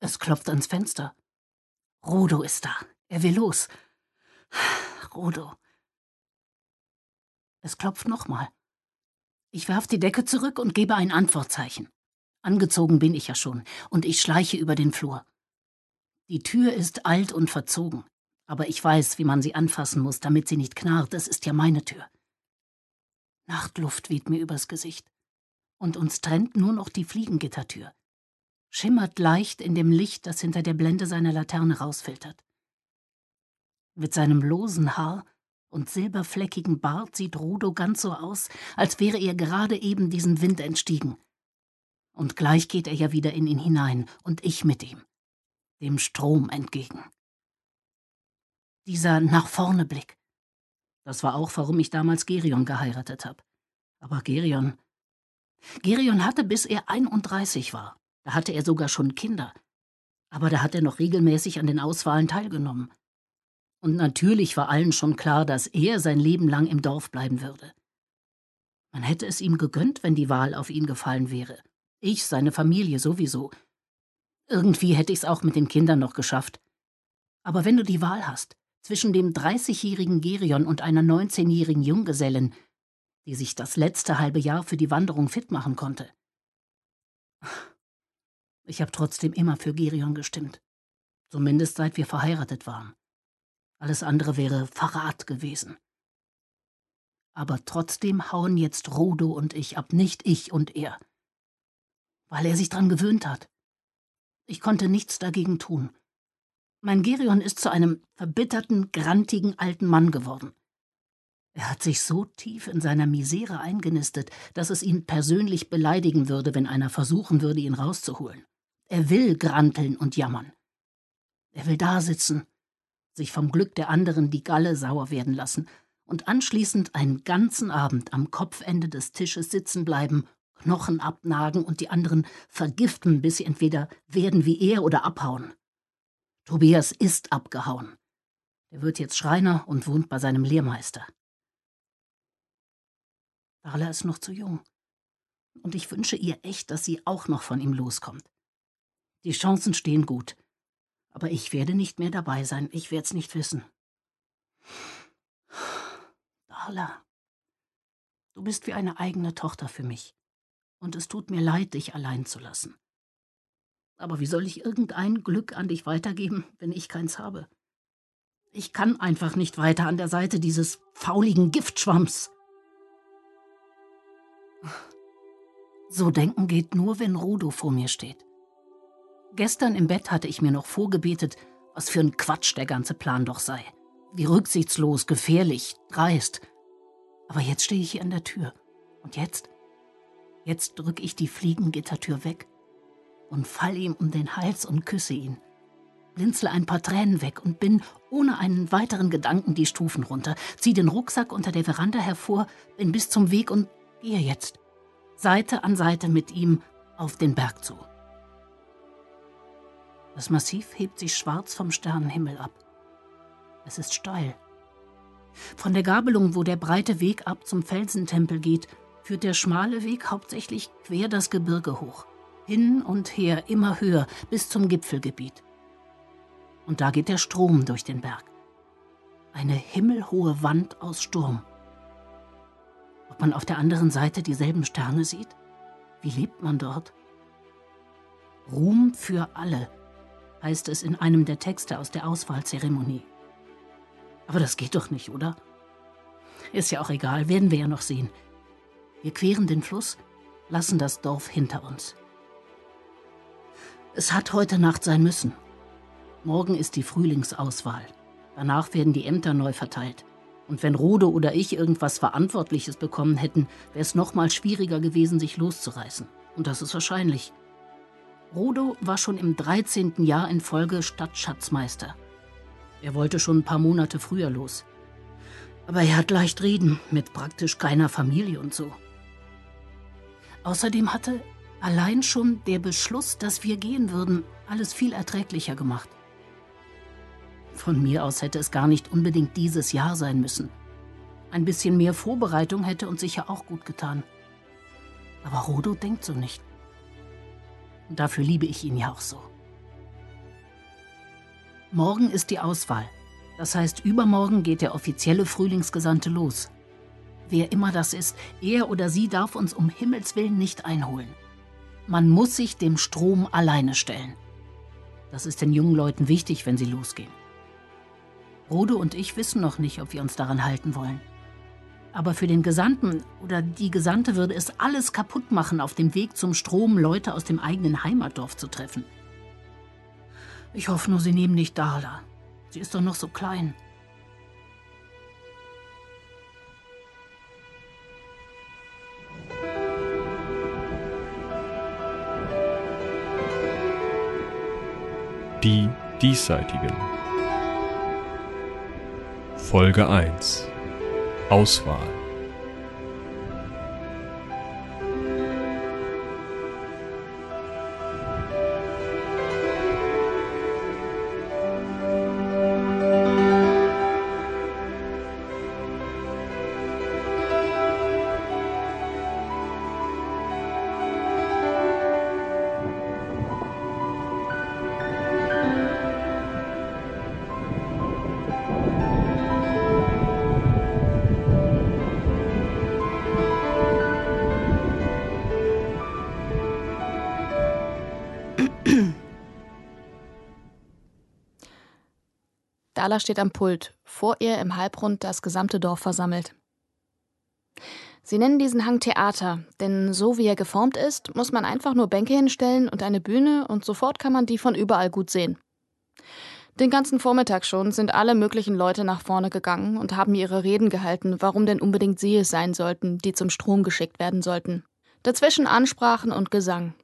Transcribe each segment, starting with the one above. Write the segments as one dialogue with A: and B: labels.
A: Es klopft ans Fenster. Rodo ist da. Er will los. Rodo. Es klopft nochmal. Ich werf die Decke zurück und gebe ein Antwortzeichen. Angezogen bin ich ja schon, und ich schleiche über den Flur. Die Tür ist alt und verzogen, aber ich weiß, wie man sie anfassen muss, damit sie nicht knarrt, es ist ja meine Tür. Nachtluft weht mir übers Gesicht, und uns trennt nur noch die Fliegengittertür. Schimmert leicht in dem Licht, das hinter der Blende seiner Laterne rausfiltert. Mit seinem losen Haar und silberfleckigen Bart sieht Rudo ganz so aus, als wäre er gerade eben diesem Wind entstiegen. Und gleich geht er ja wieder in ihn hinein, und ich mit ihm, dem Strom entgegen. Dieser nach vorne Blick. Das war auch, warum ich damals Gerion geheiratet habe. Aber Gerion. Gerion hatte, bis er 31 war. Da hatte er sogar schon Kinder. Aber da hat er noch regelmäßig an den Auswahlen teilgenommen. Und natürlich war allen schon klar, dass er sein Leben lang im Dorf bleiben würde. Man hätte es ihm gegönnt, wenn die Wahl auf ihn gefallen wäre. Ich, seine Familie sowieso. Irgendwie hätte ich's auch mit den Kindern noch geschafft. Aber wenn du die Wahl hast, zwischen dem 30-jährigen Gerion und einer 19-jährigen Junggesellin, die sich das letzte halbe Jahr für die Wanderung fit machen konnte. Ich habe trotzdem immer für Gerion gestimmt. Zumindest seit wir verheiratet waren. Alles andere wäre Verrat gewesen. Aber trotzdem hauen jetzt Rodo und ich ab, nicht ich und er. Weil er sich dran gewöhnt hat. Ich konnte nichts dagegen tun. Mein Gerion ist zu einem verbitterten, grantigen alten Mann geworden. Er hat sich so tief in seiner Misere eingenistet, dass es ihn persönlich beleidigen würde, wenn einer versuchen würde, ihn rauszuholen. Er will granteln und jammern. Er will dasitzen sich vom Glück der anderen die Galle sauer werden lassen und anschließend einen ganzen Abend am Kopfende des Tisches sitzen bleiben, Knochen abnagen und die anderen vergiften, bis sie entweder werden wie er oder abhauen. Tobias ist abgehauen. Er wird jetzt Schreiner und wohnt bei seinem Lehrmeister. Darla ist noch zu jung. Und ich wünsche ihr echt, dass sie auch noch von ihm loskommt. Die Chancen stehen gut. Aber ich werde nicht mehr dabei sein, ich werd's nicht wissen. Darla, du bist wie eine eigene Tochter für mich, und es tut mir leid, dich allein zu lassen. Aber wie soll ich irgendein Glück an dich weitergeben, wenn ich keins habe? Ich kann einfach nicht weiter an der Seite dieses fauligen Giftschwamms. So denken geht nur, wenn Rudo vor mir steht. Gestern im Bett hatte ich mir noch vorgebetet, was für ein Quatsch der ganze Plan doch sei. Wie rücksichtslos, gefährlich, dreist. Aber jetzt stehe ich hier an der Tür. Und jetzt? Jetzt drücke ich die Fliegengittertür weg und fall ihm um den Hals und küsse ihn. Blinzle ein paar Tränen weg und bin ohne einen weiteren Gedanken die Stufen runter, zieh den Rucksack unter der Veranda hervor, bin bis zum Weg und gehe jetzt, Seite an Seite mit ihm, auf den Berg zu. Das Massiv hebt sich schwarz vom Sternenhimmel ab. Es ist steil. Von der Gabelung, wo der breite Weg ab zum Felsentempel geht, führt der schmale Weg hauptsächlich quer das Gebirge hoch. Hin und her, immer höher, bis zum Gipfelgebiet. Und da geht der Strom durch den Berg. Eine himmelhohe Wand aus Sturm. Ob man auf der anderen Seite dieselben Sterne sieht? Wie lebt man dort? Ruhm für alle, heißt es in einem der Texte aus der Auswahlzeremonie. Aber das geht doch nicht, oder? Ist ja auch egal, werden wir ja noch sehen. Wir queren den Fluss, lassen das Dorf hinter uns. Es hat heute Nacht sein müssen. Morgen ist die Frühlingsauswahl. Danach werden die Ämter neu verteilt. Und wenn Rode oder ich irgendwas Verantwortliches bekommen hätten, wäre es noch mal schwieriger gewesen, sich loszureißen. Und das ist wahrscheinlich. Rodo war schon im 13. Jahr in Folge Stadtschatzmeister. Er wollte schon ein paar Monate früher los. Aber er hat leicht reden, mit praktisch keiner Familie und so. Außerdem hatte allein schon der Beschluss, dass wir gehen würden, alles viel erträglicher gemacht. Von mir aus hätte es gar nicht unbedingt dieses Jahr sein müssen. Ein bisschen mehr Vorbereitung hätte uns sicher auch gut getan. Aber Rodo denkt so nicht. Dafür liebe ich ihn ja auch so. Morgen ist die Auswahl. Das heißt, übermorgen geht der offizielle Frühlingsgesandte los. Wer immer das ist, er oder sie darf uns um Himmels willen nicht einholen. Man muss sich dem Strom alleine stellen. Das ist den jungen Leuten wichtig, wenn sie losgehen. Rode und ich wissen noch nicht, ob wir uns daran halten wollen. Aber für den Gesandten oder die Gesandte würde es alles kaputt machen, auf dem Weg zum Strom Leute aus dem eigenen Heimatdorf zu treffen. Ich hoffe nur, sie nehmen nicht Darla. Sie ist doch noch so klein.
B: Die Diesseitigen Folge 1 Auswahl
C: Dala steht am Pult, vor ihr im Halbrund das gesamte Dorf versammelt. Sie nennen diesen Hang Theater, denn so wie er geformt ist, muss man einfach nur Bänke hinstellen und eine Bühne und sofort kann man die von überall gut sehen. Den ganzen Vormittag schon sind alle möglichen Leute nach vorne gegangen und haben ihre Reden gehalten, warum denn unbedingt sie es sein sollten, die zum Strom geschickt werden sollten. Dazwischen Ansprachen und Gesang.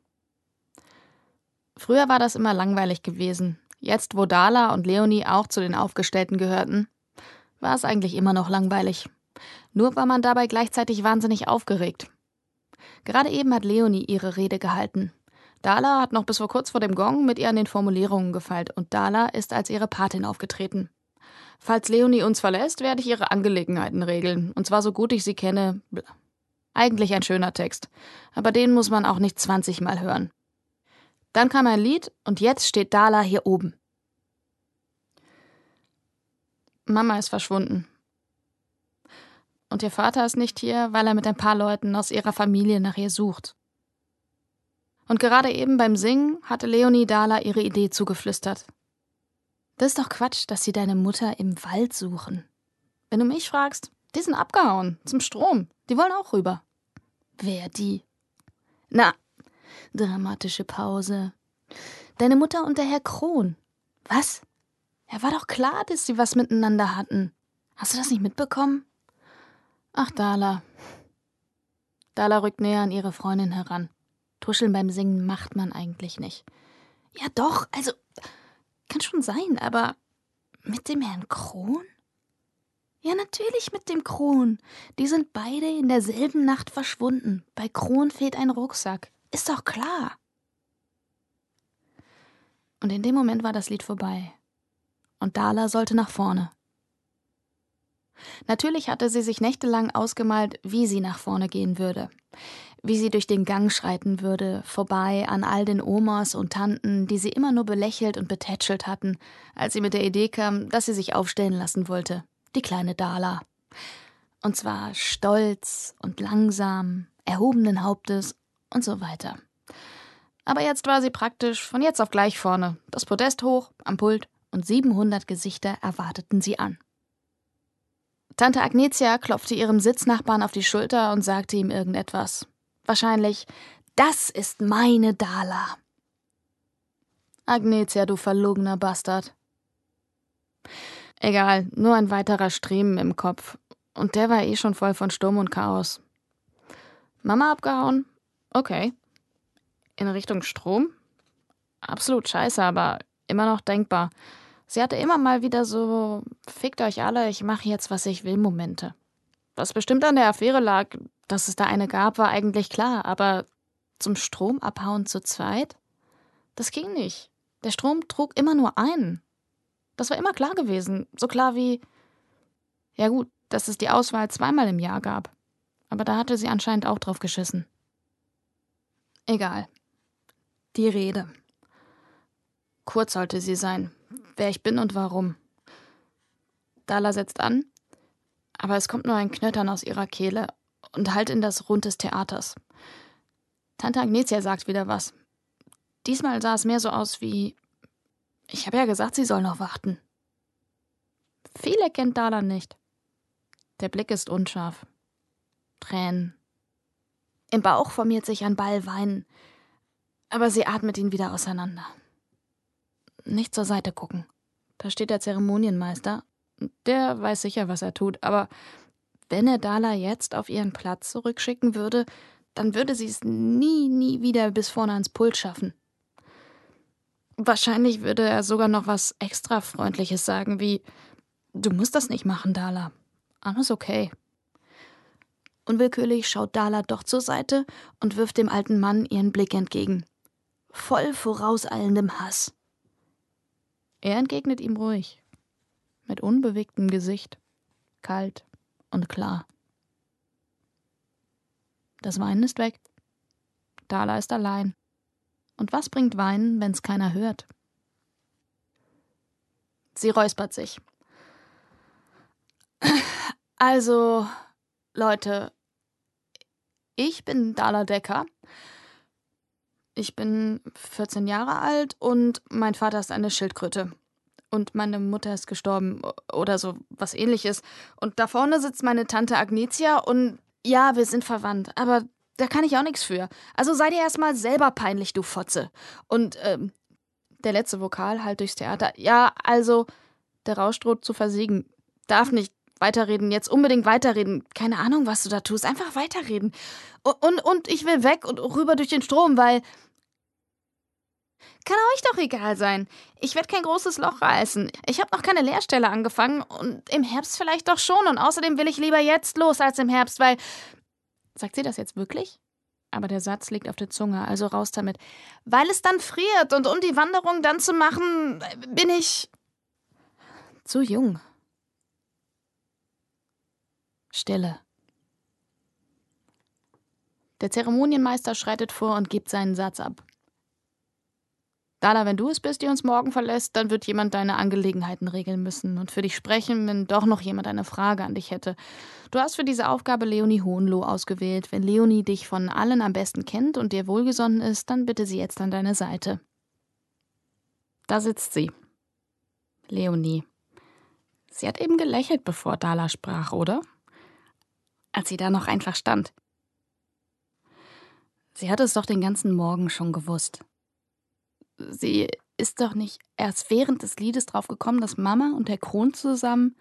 C: Früher war das immer langweilig gewesen, Jetzt, wo Dala und Leonie auch zu den Aufgestellten gehörten, war es eigentlich immer noch langweilig. Nur war man dabei gleichzeitig wahnsinnig aufgeregt. Gerade eben hat Leonie ihre Rede gehalten. Dala hat noch bis vor kurz vor dem Gong mit ihr an den Formulierungen gefeilt und Dala ist als ihre Patin aufgetreten. Falls Leonie uns verlässt, werde ich ihre Angelegenheiten regeln, und zwar so gut ich sie kenne. Eigentlich ein schöner Text, aber den muss man auch nicht 20 Mal hören. Dann kam ein Lied und jetzt steht Dala hier oben. Mama ist verschwunden. Und ihr Vater ist nicht hier, weil er mit ein paar Leuten aus ihrer Familie nach ihr sucht. Und gerade eben beim Singen hatte Leonie Dala ihre Idee zugeflüstert. Das ist doch Quatsch, dass sie deine Mutter im Wald suchen. Wenn du mich fragst, die sind abgehauen, zum Strom. Die wollen auch rüber. Wer die? Na, Dramatische Pause. Deine Mutter und der Herr Kron. Was? Ja, war doch klar, dass sie was miteinander hatten. Hast du das nicht mitbekommen? Ach, Dala. Dala rückt näher an ihre Freundin heran. Tuscheln beim Singen macht man eigentlich nicht. Ja, doch, also. Kann schon sein, aber. Mit dem Herrn Kron? Ja, natürlich mit dem Kron. Die sind beide in derselben Nacht verschwunden. Bei Kron fehlt ein Rucksack. Ist doch klar. Und in dem Moment war das Lied vorbei. Und Dala sollte nach vorne. Natürlich hatte sie sich nächtelang ausgemalt, wie sie nach vorne gehen würde. Wie sie durch den Gang schreiten würde, vorbei an all den Omas und Tanten, die sie immer nur belächelt und betätschelt hatten, als sie mit der Idee kam, dass sie sich aufstellen lassen wollte. Die kleine Dala. Und zwar stolz und langsam, erhobenen Hauptes und so weiter. Aber jetzt war sie praktisch von jetzt auf gleich vorne, das Podest hoch, am Pult und 700 Gesichter erwarteten sie an. Tante Agnetia klopfte ihrem Sitznachbarn auf die Schulter und sagte ihm irgendetwas. Wahrscheinlich, das ist meine Dala. Agnetia, du verlogener Bastard. Egal, nur ein weiterer Striemen im Kopf. Und der war eh schon voll von Sturm und Chaos. Mama abgehauen? Okay. In Richtung Strom? Absolut scheiße, aber immer noch denkbar. Sie hatte immer mal wieder so, fickt euch alle, ich mache jetzt, was ich will, Momente. Was bestimmt an der Affäre lag, dass es da eine gab, war eigentlich klar, aber zum Strom abhauen zu zweit? Das ging nicht. Der Strom trug immer nur einen. Das war immer klar gewesen. So klar wie, ja gut, dass es die Auswahl zweimal im Jahr gab. Aber da hatte sie anscheinend auch drauf geschissen. Egal. Die Rede. Kurz sollte sie sein. wer ich bin und warum. Dala setzt an, aber es kommt nur ein Knöttern aus ihrer Kehle und halt in das Rund des Theaters. Tante Agnetia sagt wieder was. Diesmal sah es mehr so aus wie Ich habe ja gesagt, sie soll noch warten. Viele kennt Dala nicht. Der Blick ist unscharf. Tränen. Im Bauch formiert sich ein Ball Wein, aber sie atmet ihn wieder auseinander. Nicht zur Seite gucken. Da steht der Zeremonienmeister. Der weiß sicher, was er tut, aber wenn er Dala jetzt auf ihren Platz zurückschicken würde, dann würde sie es nie, nie wieder bis vorne ans Pult schaffen. Wahrscheinlich würde er sogar noch was extra Freundliches sagen, wie Du musst das nicht machen, Dala. Alles okay. Unwillkürlich schaut Dala doch zur Seite und wirft dem alten Mann ihren Blick entgegen. Voll vorauseilendem Hass. Er entgegnet ihm ruhig, mit unbewegtem Gesicht, kalt und klar. Das Weinen ist weg. Dala ist allein. Und was bringt Weinen, wenn's keiner hört? Sie räuspert sich. Also, Leute, ich bin Dala Decker. Ich bin 14 Jahre alt und mein Vater ist eine Schildkröte. Und meine Mutter ist gestorben oder so was ähnliches. Und da vorne sitzt meine Tante Agnetia und ja, wir sind verwandt, aber da kann ich auch nichts für. Also sei dir erstmal selber peinlich, du Fotze. Und ähm, der letzte Vokal halt durchs Theater. Ja, also der Rausch droht zu versiegen. Darf nicht weiterreden, jetzt unbedingt weiterreden. Keine Ahnung, was du da tust. Einfach weiterreden. Und, und, und ich will weg und rüber durch den Strom, weil. Kann euch doch egal sein. Ich werde kein großes Loch reißen. Ich habe noch keine Lehrstelle angefangen und im Herbst vielleicht doch schon. Und außerdem will ich lieber jetzt los als im Herbst, weil. Sagt sie das jetzt wirklich? Aber der Satz liegt auf der Zunge, also raus damit. Weil es dann friert und um die Wanderung dann zu machen, bin ich. zu jung. Stille. Der Zeremonienmeister schreitet vor und gibt seinen Satz ab. Dala, wenn du es bist, die uns morgen verlässt, dann wird jemand deine Angelegenheiten regeln müssen und für dich sprechen, wenn doch noch jemand eine Frage an dich hätte. Du hast für diese Aufgabe Leonie Hohenloh ausgewählt. Wenn Leonie dich von allen am besten kennt und dir wohlgesonnen ist, dann bitte sie jetzt an deine Seite. Da sitzt sie. Leonie. Sie hat eben gelächelt, bevor Dala sprach, oder? Als sie da noch einfach stand. Sie hatte es doch den ganzen Morgen schon gewusst. Sie ist doch nicht erst während des Liedes drauf gekommen, dass Mama und Herr Kron zusammen.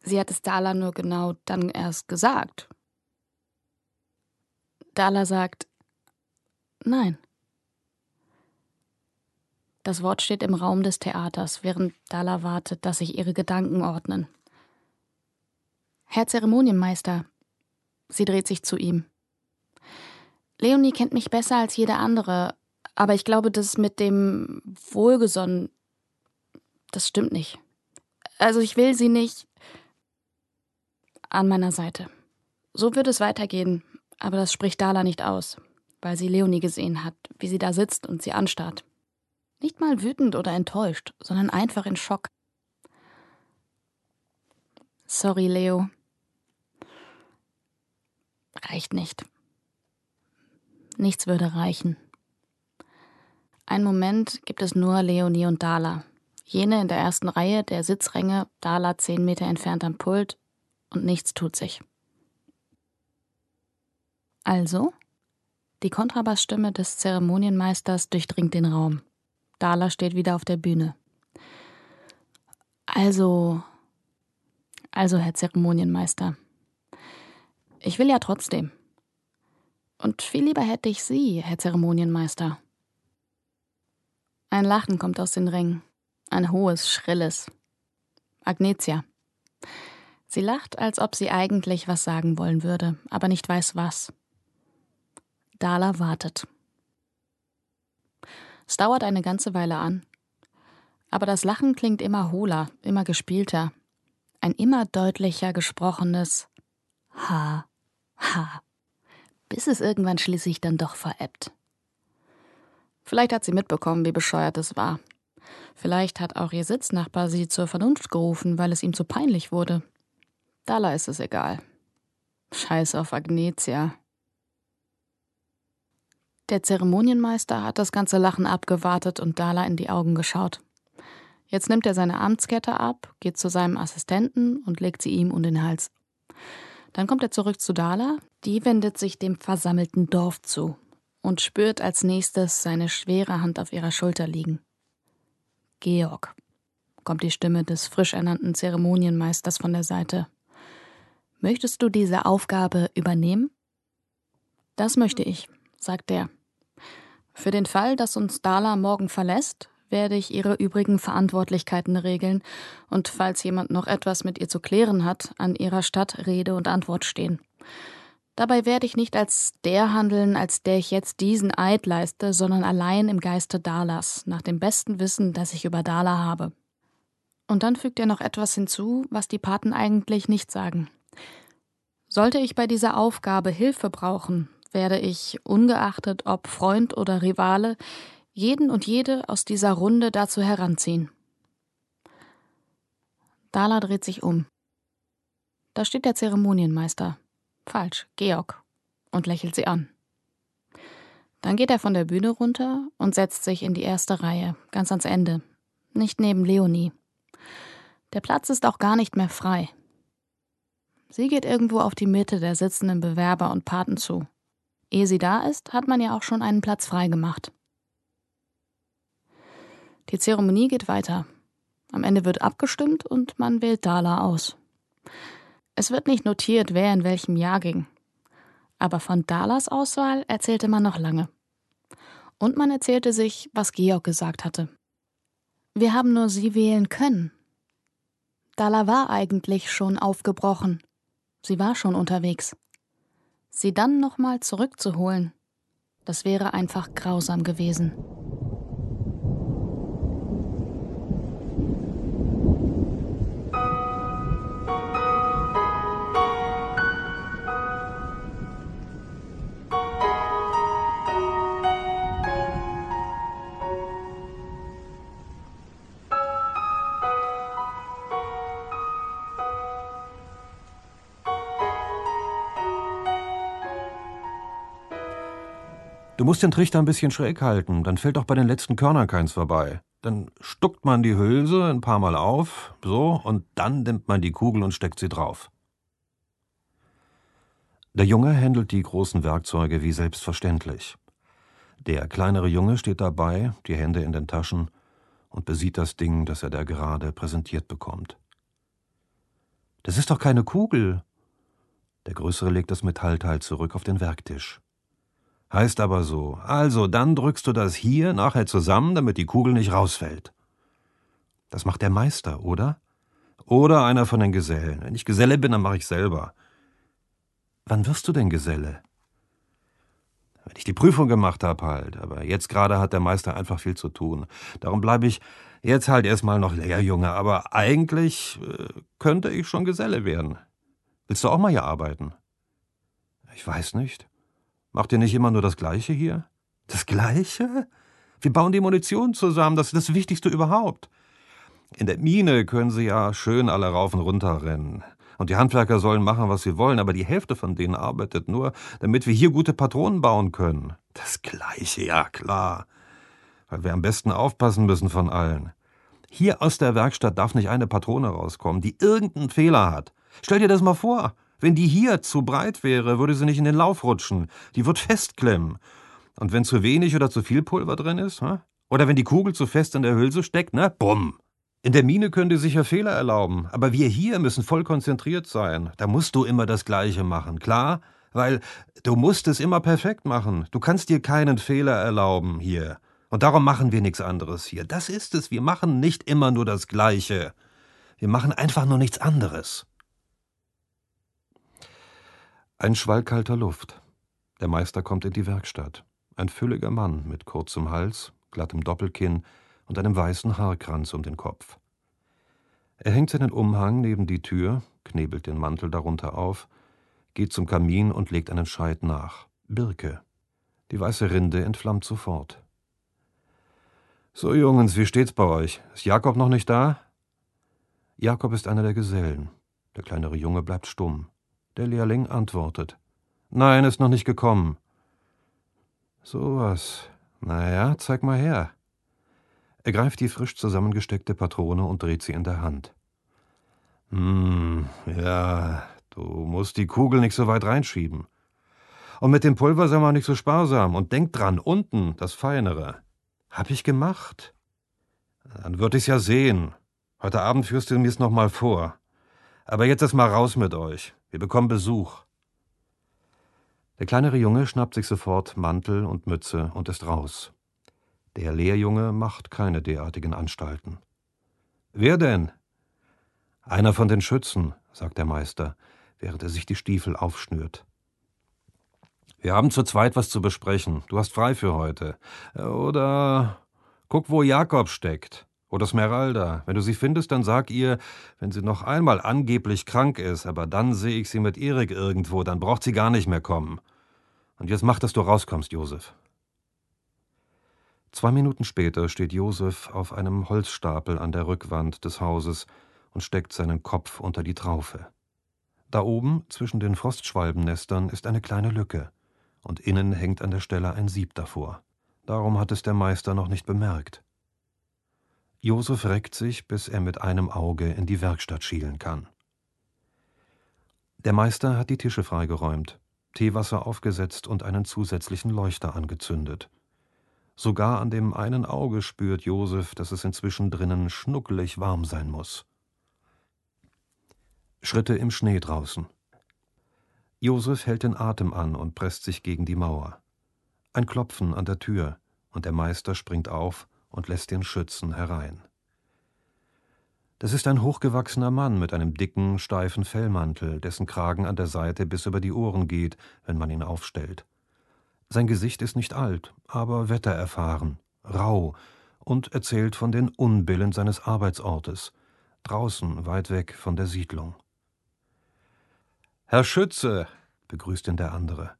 C: Sie hat es Dala nur genau dann erst gesagt. Dala sagt Nein. Das Wort steht im Raum des Theaters, während Dala wartet, dass sich ihre Gedanken ordnen. Herr Zeremonienmeister. Sie dreht sich zu ihm. Leonie kennt mich besser als jede andere, aber ich glaube, das mit dem Wohlgesonnen, das stimmt nicht. Also ich will sie nicht an meiner Seite. So wird es weitergehen, aber das spricht Dala nicht aus, weil sie Leonie gesehen hat, wie sie da sitzt und sie anstarrt. Nicht mal wütend oder enttäuscht, sondern einfach in Schock. Sorry, Leo, reicht nicht. Nichts würde reichen. Ein Moment gibt es nur Leonie und Dala. Jene in der ersten Reihe der Sitzränge, Dala zehn Meter entfernt am Pult, und nichts tut sich. Also? Die Kontrabassstimme des Zeremonienmeisters durchdringt den Raum. Dala steht wieder auf der Bühne. Also, also, Herr Zeremonienmeister, ich will ja trotzdem. Und viel lieber hätte ich Sie, Herr Zeremonienmeister. Ein Lachen kommt aus den Rängen. Ein hohes, schrilles. Agnetia. Sie lacht, als ob sie eigentlich was sagen wollen würde, aber nicht weiß was. Dala wartet. Es dauert eine ganze Weile an. Aber das Lachen klingt immer hohler, immer gespielter. Ein immer deutlicher gesprochenes Ha. Ha. Bis es irgendwann schließlich dann doch verebbt. Vielleicht hat sie mitbekommen, wie bescheuert es war. Vielleicht hat auch ihr Sitznachbar sie zur Vernunft gerufen, weil es ihm zu peinlich wurde. Dala ist es egal. Scheiß auf Agnetia. Der Zeremonienmeister hat das ganze Lachen abgewartet und Dala in die Augen geschaut. Jetzt nimmt er seine Amtskette ab, geht zu seinem Assistenten und legt sie ihm um den Hals. Dann kommt er zurück zu Dala, die wendet sich dem versammelten Dorf zu und spürt als nächstes seine schwere Hand auf ihrer Schulter liegen. Georg, kommt die Stimme des frisch ernannten Zeremonienmeisters von der Seite. Möchtest du diese Aufgabe übernehmen? Das möchte ich, sagt er. Für den Fall, dass uns Dala morgen verlässt, werde ich ihre übrigen Verantwortlichkeiten regeln und falls jemand noch etwas mit ihr zu klären hat, an ihrer Stadt Rede und Antwort stehen. Dabei werde ich nicht als der handeln, als der ich jetzt diesen Eid leiste, sondern allein im Geiste Dalas, nach dem besten Wissen, das ich über Dala habe. Und dann fügt er noch etwas hinzu, was die Paten eigentlich nicht sagen. Sollte ich bei dieser Aufgabe Hilfe brauchen, werde ich, ungeachtet ob Freund oder Rivale, jeden und jede aus dieser Runde dazu heranziehen. Dala dreht sich um. Da steht der Zeremonienmeister. Falsch, Georg. Und lächelt sie an. Dann geht er von der Bühne runter und setzt sich in die erste Reihe, ganz ans Ende, nicht neben Leonie. Der Platz ist auch gar nicht mehr frei. Sie geht irgendwo auf die Mitte der sitzenden Bewerber und Paten zu. Ehe sie da ist, hat man ja auch schon einen Platz freigemacht. Die Zeremonie geht weiter. Am Ende wird abgestimmt und man wählt Dala aus. Es wird nicht notiert, wer in welchem Jahr ging. Aber von Dalas Auswahl erzählte man noch lange. Und man erzählte sich, was Georg gesagt hatte. Wir haben nur sie wählen können. Dala war eigentlich schon aufgebrochen. Sie war schon unterwegs. Sie dann nochmal zurückzuholen, das wäre einfach grausam gewesen.
D: Du musst den Trichter ein bisschen schräg halten, dann fällt auch bei den letzten Körnern keins vorbei. Dann stuckt man die Hülse ein paar Mal auf, so, und dann nimmt man die Kugel und steckt sie drauf. Der Junge händelt die großen Werkzeuge wie selbstverständlich. Der kleinere Junge steht dabei, die Hände in den Taschen, und besieht das Ding, das er da gerade präsentiert bekommt. Das ist doch keine Kugel. Der Größere legt das Metallteil zurück auf den Werktisch. Heißt aber so. Also, dann drückst du das hier nachher zusammen, damit die Kugel nicht rausfällt. Das macht der Meister, oder? Oder einer von den Gesellen. Wenn ich Geselle bin, dann mache ich selber. Wann wirst du denn Geselle? Wenn ich die Prüfung gemacht habe, halt. Aber jetzt gerade hat der Meister einfach viel zu tun. Darum bleibe ich jetzt halt erstmal noch Lehrjunge. Aber eigentlich äh, könnte ich schon Geselle werden. Willst du auch mal hier arbeiten? Ich weiß nicht. Macht ihr nicht immer nur das Gleiche hier? Das Gleiche? Wir bauen die Munition zusammen, das ist das Wichtigste überhaupt. In der Mine können sie ja schön alle rauf und runter rennen. Und die Handwerker sollen machen, was sie wollen, aber die Hälfte von denen arbeitet nur, damit wir hier gute Patronen bauen können. Das Gleiche, ja klar. Weil wir am besten aufpassen müssen von allen. Hier aus der Werkstatt darf nicht eine Patrone rauskommen, die irgendeinen Fehler hat. Stell dir das mal vor. Wenn die hier zu breit wäre, würde sie nicht in den Lauf rutschen. Die wird festklemmen. Und wenn zu wenig oder zu viel Pulver drin ist, oder wenn die Kugel zu fest in der Hülse steckt, ne, bumm. In der Mine können die sicher Fehler erlauben, aber wir hier müssen voll konzentriert sein. Da musst du immer das Gleiche machen, klar? Weil du musst es immer perfekt machen. Du kannst dir keinen Fehler erlauben hier. Und darum machen wir nichts anderes hier. Das ist es. Wir machen nicht immer nur das Gleiche. Wir machen einfach nur nichts anderes. Ein Schwall kalter Luft. Der Meister kommt in die Werkstatt. Ein fülliger Mann mit kurzem Hals, glattem Doppelkinn und einem weißen Haarkranz um den Kopf. Er hängt seinen Umhang neben die Tür, knebelt den Mantel darunter auf, geht zum Kamin und legt einen Scheit nach. Birke. Die weiße Rinde entflammt sofort. So, Jungens, wie steht's bei euch? Ist Jakob noch nicht da? Jakob ist einer der Gesellen. Der kleinere Junge bleibt stumm. Der Lehrling antwortet. Nein, ist noch nicht gekommen. So was. Na ja, zeig mal her. Er greift die frisch zusammengesteckte Patrone und dreht sie in der Hand. Hm, ja, du musst die Kugel nicht so weit reinschieben. Und mit dem Pulver sei mal nicht so sparsam. Und denk dran, unten, das Feinere. Hab ich gemacht. Dann würd ich's ja sehen. Heute Abend führst du mir's noch mal vor. Aber jetzt ist mal raus mit euch. Wir bekommen Besuch. Der kleinere Junge schnappt sich sofort Mantel und Mütze und ist raus. Der Lehrjunge macht keine derartigen Anstalten. Wer denn? Einer von den Schützen, sagt der Meister, während er sich die Stiefel aufschnürt. Wir haben zu zweit was zu besprechen. Du hast frei für heute. Oder guck, wo Jakob steckt. Oder Smeralda. Wenn du sie findest, dann sag ihr, wenn sie noch einmal angeblich krank ist, aber dann sehe ich sie mit Erik irgendwo, dann braucht sie gar nicht mehr kommen. Und jetzt mach, dass du rauskommst, Josef. Zwei Minuten später steht Josef auf einem Holzstapel an der Rückwand des Hauses und steckt seinen Kopf unter die Traufe. Da oben, zwischen den Frostschwalbennestern, ist eine kleine Lücke, und innen hängt an der Stelle ein Sieb davor. Darum hat es der Meister noch nicht bemerkt. Josef reckt sich, bis er mit einem Auge in die Werkstatt schielen kann. Der Meister hat die Tische freigeräumt, Teewasser aufgesetzt und einen zusätzlichen Leuchter angezündet. Sogar an dem einen Auge spürt Josef, dass es inzwischen drinnen schnuckelig warm sein muss. Schritte im Schnee draußen. Josef hält den Atem an und presst sich gegen die Mauer. Ein Klopfen an der Tür, und der Meister springt auf und lässt den Schützen herein. Das ist ein hochgewachsener Mann mit einem dicken, steifen Fellmantel, dessen Kragen an der Seite bis über die Ohren geht, wenn man ihn aufstellt. Sein Gesicht ist nicht alt, aber wettererfahren, rau und erzählt von den Unbillen seines Arbeitsortes, draußen weit weg von der Siedlung. Herr Schütze, begrüßt ihn der andere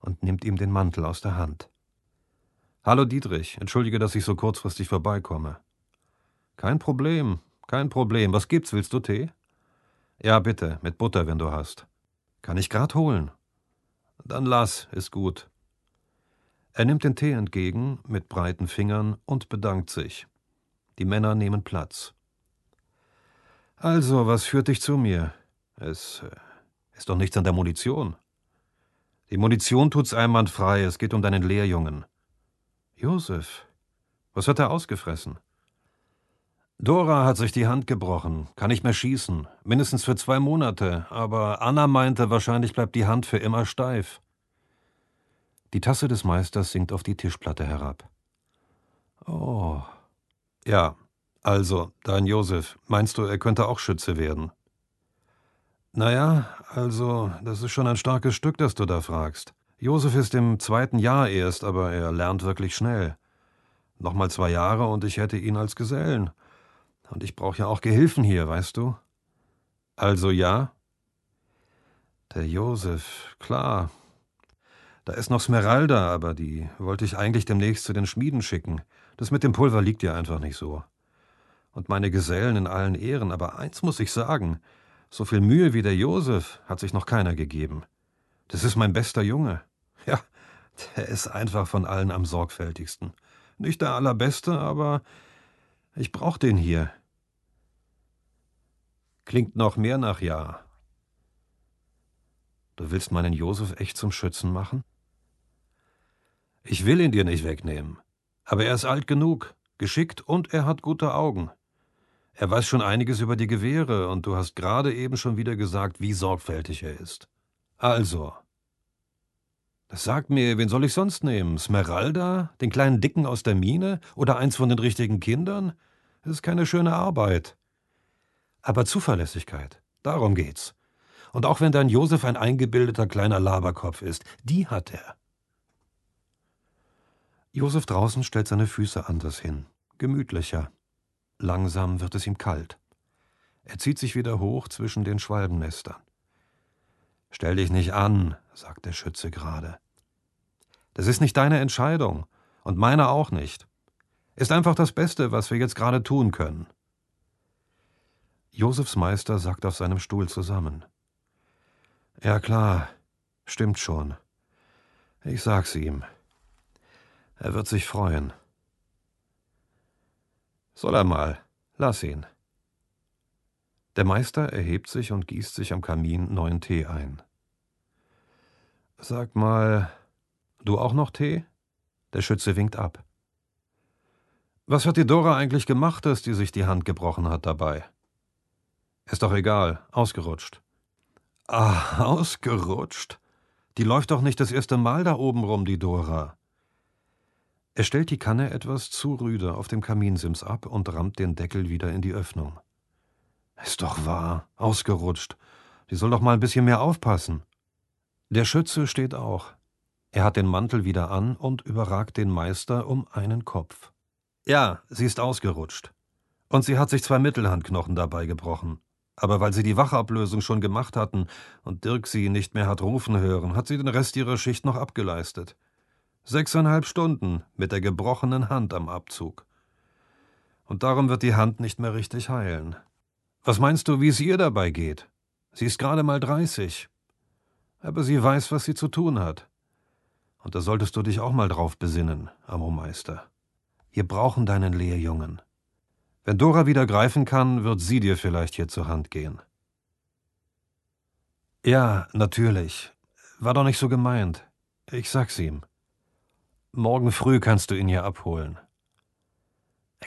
D: und nimmt ihm den Mantel aus der Hand. Hallo Dietrich, entschuldige, dass ich so kurzfristig vorbeikomme. Kein Problem, kein Problem. Was gibt's? Willst du Tee? Ja, bitte, mit Butter, wenn du hast. Kann ich grad holen. Dann lass, ist gut. Er nimmt den Tee entgegen mit breiten Fingern und bedankt sich. Die Männer nehmen Platz. Also, was führt dich zu mir? Es äh, ist doch nichts an der Munition. Die Munition tut's einwandfrei, es geht um deinen Lehrjungen. Josef, was hat er ausgefressen? Dora hat sich die Hand gebrochen, kann nicht mehr schießen, mindestens für zwei Monate, aber Anna meinte, wahrscheinlich bleibt die Hand für immer steif. Die Tasse des Meisters sinkt auf die Tischplatte herab. Oh. Ja, also, dein Josef, meinst du, er könnte auch Schütze werden? Naja, also, das ist schon ein starkes Stück, das du da fragst. Josef ist im zweiten Jahr erst, aber er lernt wirklich schnell. Nochmal zwei Jahre und ich hätte ihn als Gesellen. Und ich brauche ja auch Gehilfen hier, weißt du? Also ja? Der Josef, klar. Da ist noch Smeralda, aber die wollte ich eigentlich demnächst zu den Schmieden schicken. Das mit dem Pulver liegt ja einfach nicht so. Und meine Gesellen in allen Ehren, aber eins muss ich sagen, so viel Mühe wie der Josef hat sich noch keiner gegeben. Das ist mein bester Junge. Ja, der ist einfach von allen am sorgfältigsten. Nicht der allerbeste, aber ich brauch den hier. Klingt noch mehr nach Ja. Du willst meinen Josef echt zum Schützen machen? Ich will ihn dir nicht wegnehmen. Aber er ist alt genug, geschickt und er hat gute Augen. Er weiß schon einiges über die Gewehre und du hast gerade eben schon wieder gesagt, wie sorgfältig er ist. Also. Das sagt mir, wen soll ich sonst nehmen? Smeralda? Den kleinen Dicken aus der Mine? Oder eins von den richtigen Kindern? Das ist keine schöne Arbeit. Aber Zuverlässigkeit, darum geht's. Und auch wenn dein Josef ein eingebildeter kleiner Laberkopf ist, die hat er. Josef draußen stellt seine Füße anders hin, gemütlicher. Langsam wird es ihm kalt. Er zieht sich wieder hoch zwischen den Schwalbennestern. Stell dich nicht an, sagt der Schütze gerade. Das ist nicht deine Entscheidung und meine auch nicht. Ist einfach das Beste, was wir jetzt gerade tun können. Josefs Meister sackt auf seinem Stuhl zusammen. Ja klar, stimmt schon. Ich sag's ihm. Er wird sich freuen. Soll er mal. Lass ihn. Der Meister erhebt sich und gießt sich am Kamin neuen Tee ein. Sag mal, du auch noch Tee? Der Schütze winkt ab. Was hat die Dora eigentlich gemacht, dass die sich die Hand gebrochen hat dabei? Ist doch egal, ausgerutscht. Ah, ausgerutscht? Die läuft doch nicht das erste Mal da oben rum, die Dora. Er stellt die Kanne etwas zu rüde auf dem Kaminsims ab und rammt den Deckel wieder in die Öffnung. Ist doch wahr, ausgerutscht. Die soll doch mal ein bisschen mehr aufpassen. Der Schütze steht auch. Er hat den Mantel wieder an und überragt den Meister um einen Kopf. Ja, sie ist ausgerutscht. Und sie hat sich zwei Mittelhandknochen dabei gebrochen. Aber weil sie die Wachablösung schon gemacht hatten und Dirk sie nicht mehr hat rufen hören, hat sie den Rest ihrer Schicht noch abgeleistet. Sechseinhalb Stunden mit der gebrochenen Hand am Abzug. Und darum wird die Hand nicht mehr richtig heilen. Was meinst du, wie es ihr dabei geht? Sie ist gerade mal dreißig. Aber sie weiß, was sie zu tun hat. Und da solltest du dich auch mal drauf besinnen, Amomeister. Wir brauchen deinen Lehrjungen. Wenn Dora wieder greifen kann, wird sie dir vielleicht hier zur Hand gehen. Ja, natürlich. War doch nicht so gemeint. Ich sag's ihm. Morgen früh kannst du ihn hier abholen.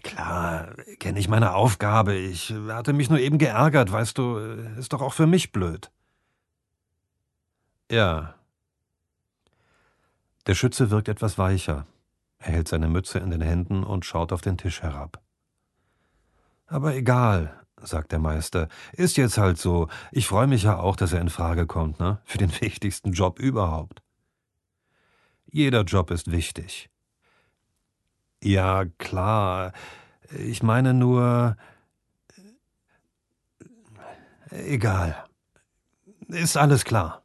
D: Klar, kenne ich meine Aufgabe. Ich hatte mich nur eben geärgert, weißt du, ist doch auch für mich blöd. Ja. Der Schütze wirkt etwas weicher. Er hält seine Mütze in den Händen und schaut auf den Tisch herab. Aber egal, sagt der Meister. Ist jetzt halt so. Ich freue mich ja auch, dass er in Frage kommt, ne? Für den wichtigsten Job überhaupt. Jeder Job ist wichtig. Ja, klar. Ich meine nur. Egal. Ist alles klar.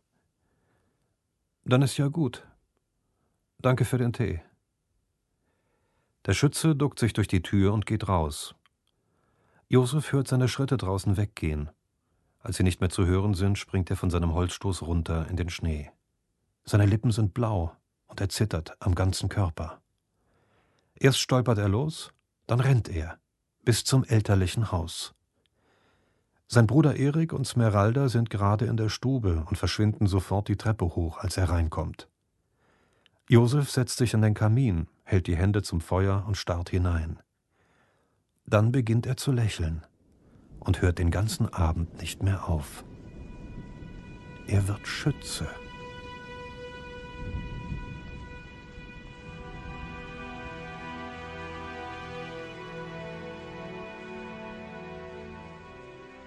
D: Dann ist ja gut. Danke für den Tee. Der Schütze duckt sich durch die Tür und geht raus. Josef hört seine Schritte draußen weggehen. Als sie nicht mehr zu hören sind, springt er von seinem Holzstoß runter in den Schnee. Seine Lippen sind blau und er zittert am ganzen Körper. Erst stolpert er los, dann rennt er bis zum elterlichen Haus. Sein Bruder Erik und Smeralda sind gerade in der Stube und verschwinden sofort die Treppe hoch, als er reinkommt. Josef setzt sich an den Kamin, hält die Hände zum Feuer und starrt hinein. Dann beginnt er zu lächeln und hört den ganzen Abend nicht mehr auf. Er wird Schütze.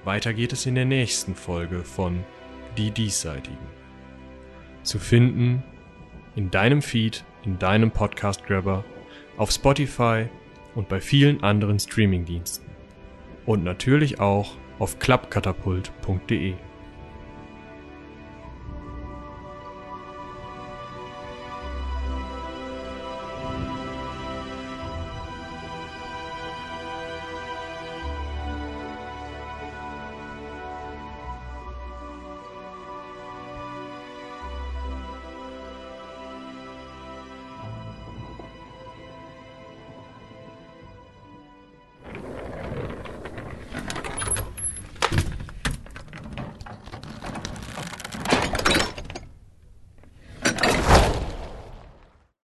B: Weiter geht es in der nächsten Folge von Die Diesseitigen. Zu finden in deinem Feed, in deinem Podcast-Grabber, auf Spotify, und bei vielen anderen Streamingdiensten. Und natürlich auch auf klappkatapult.de.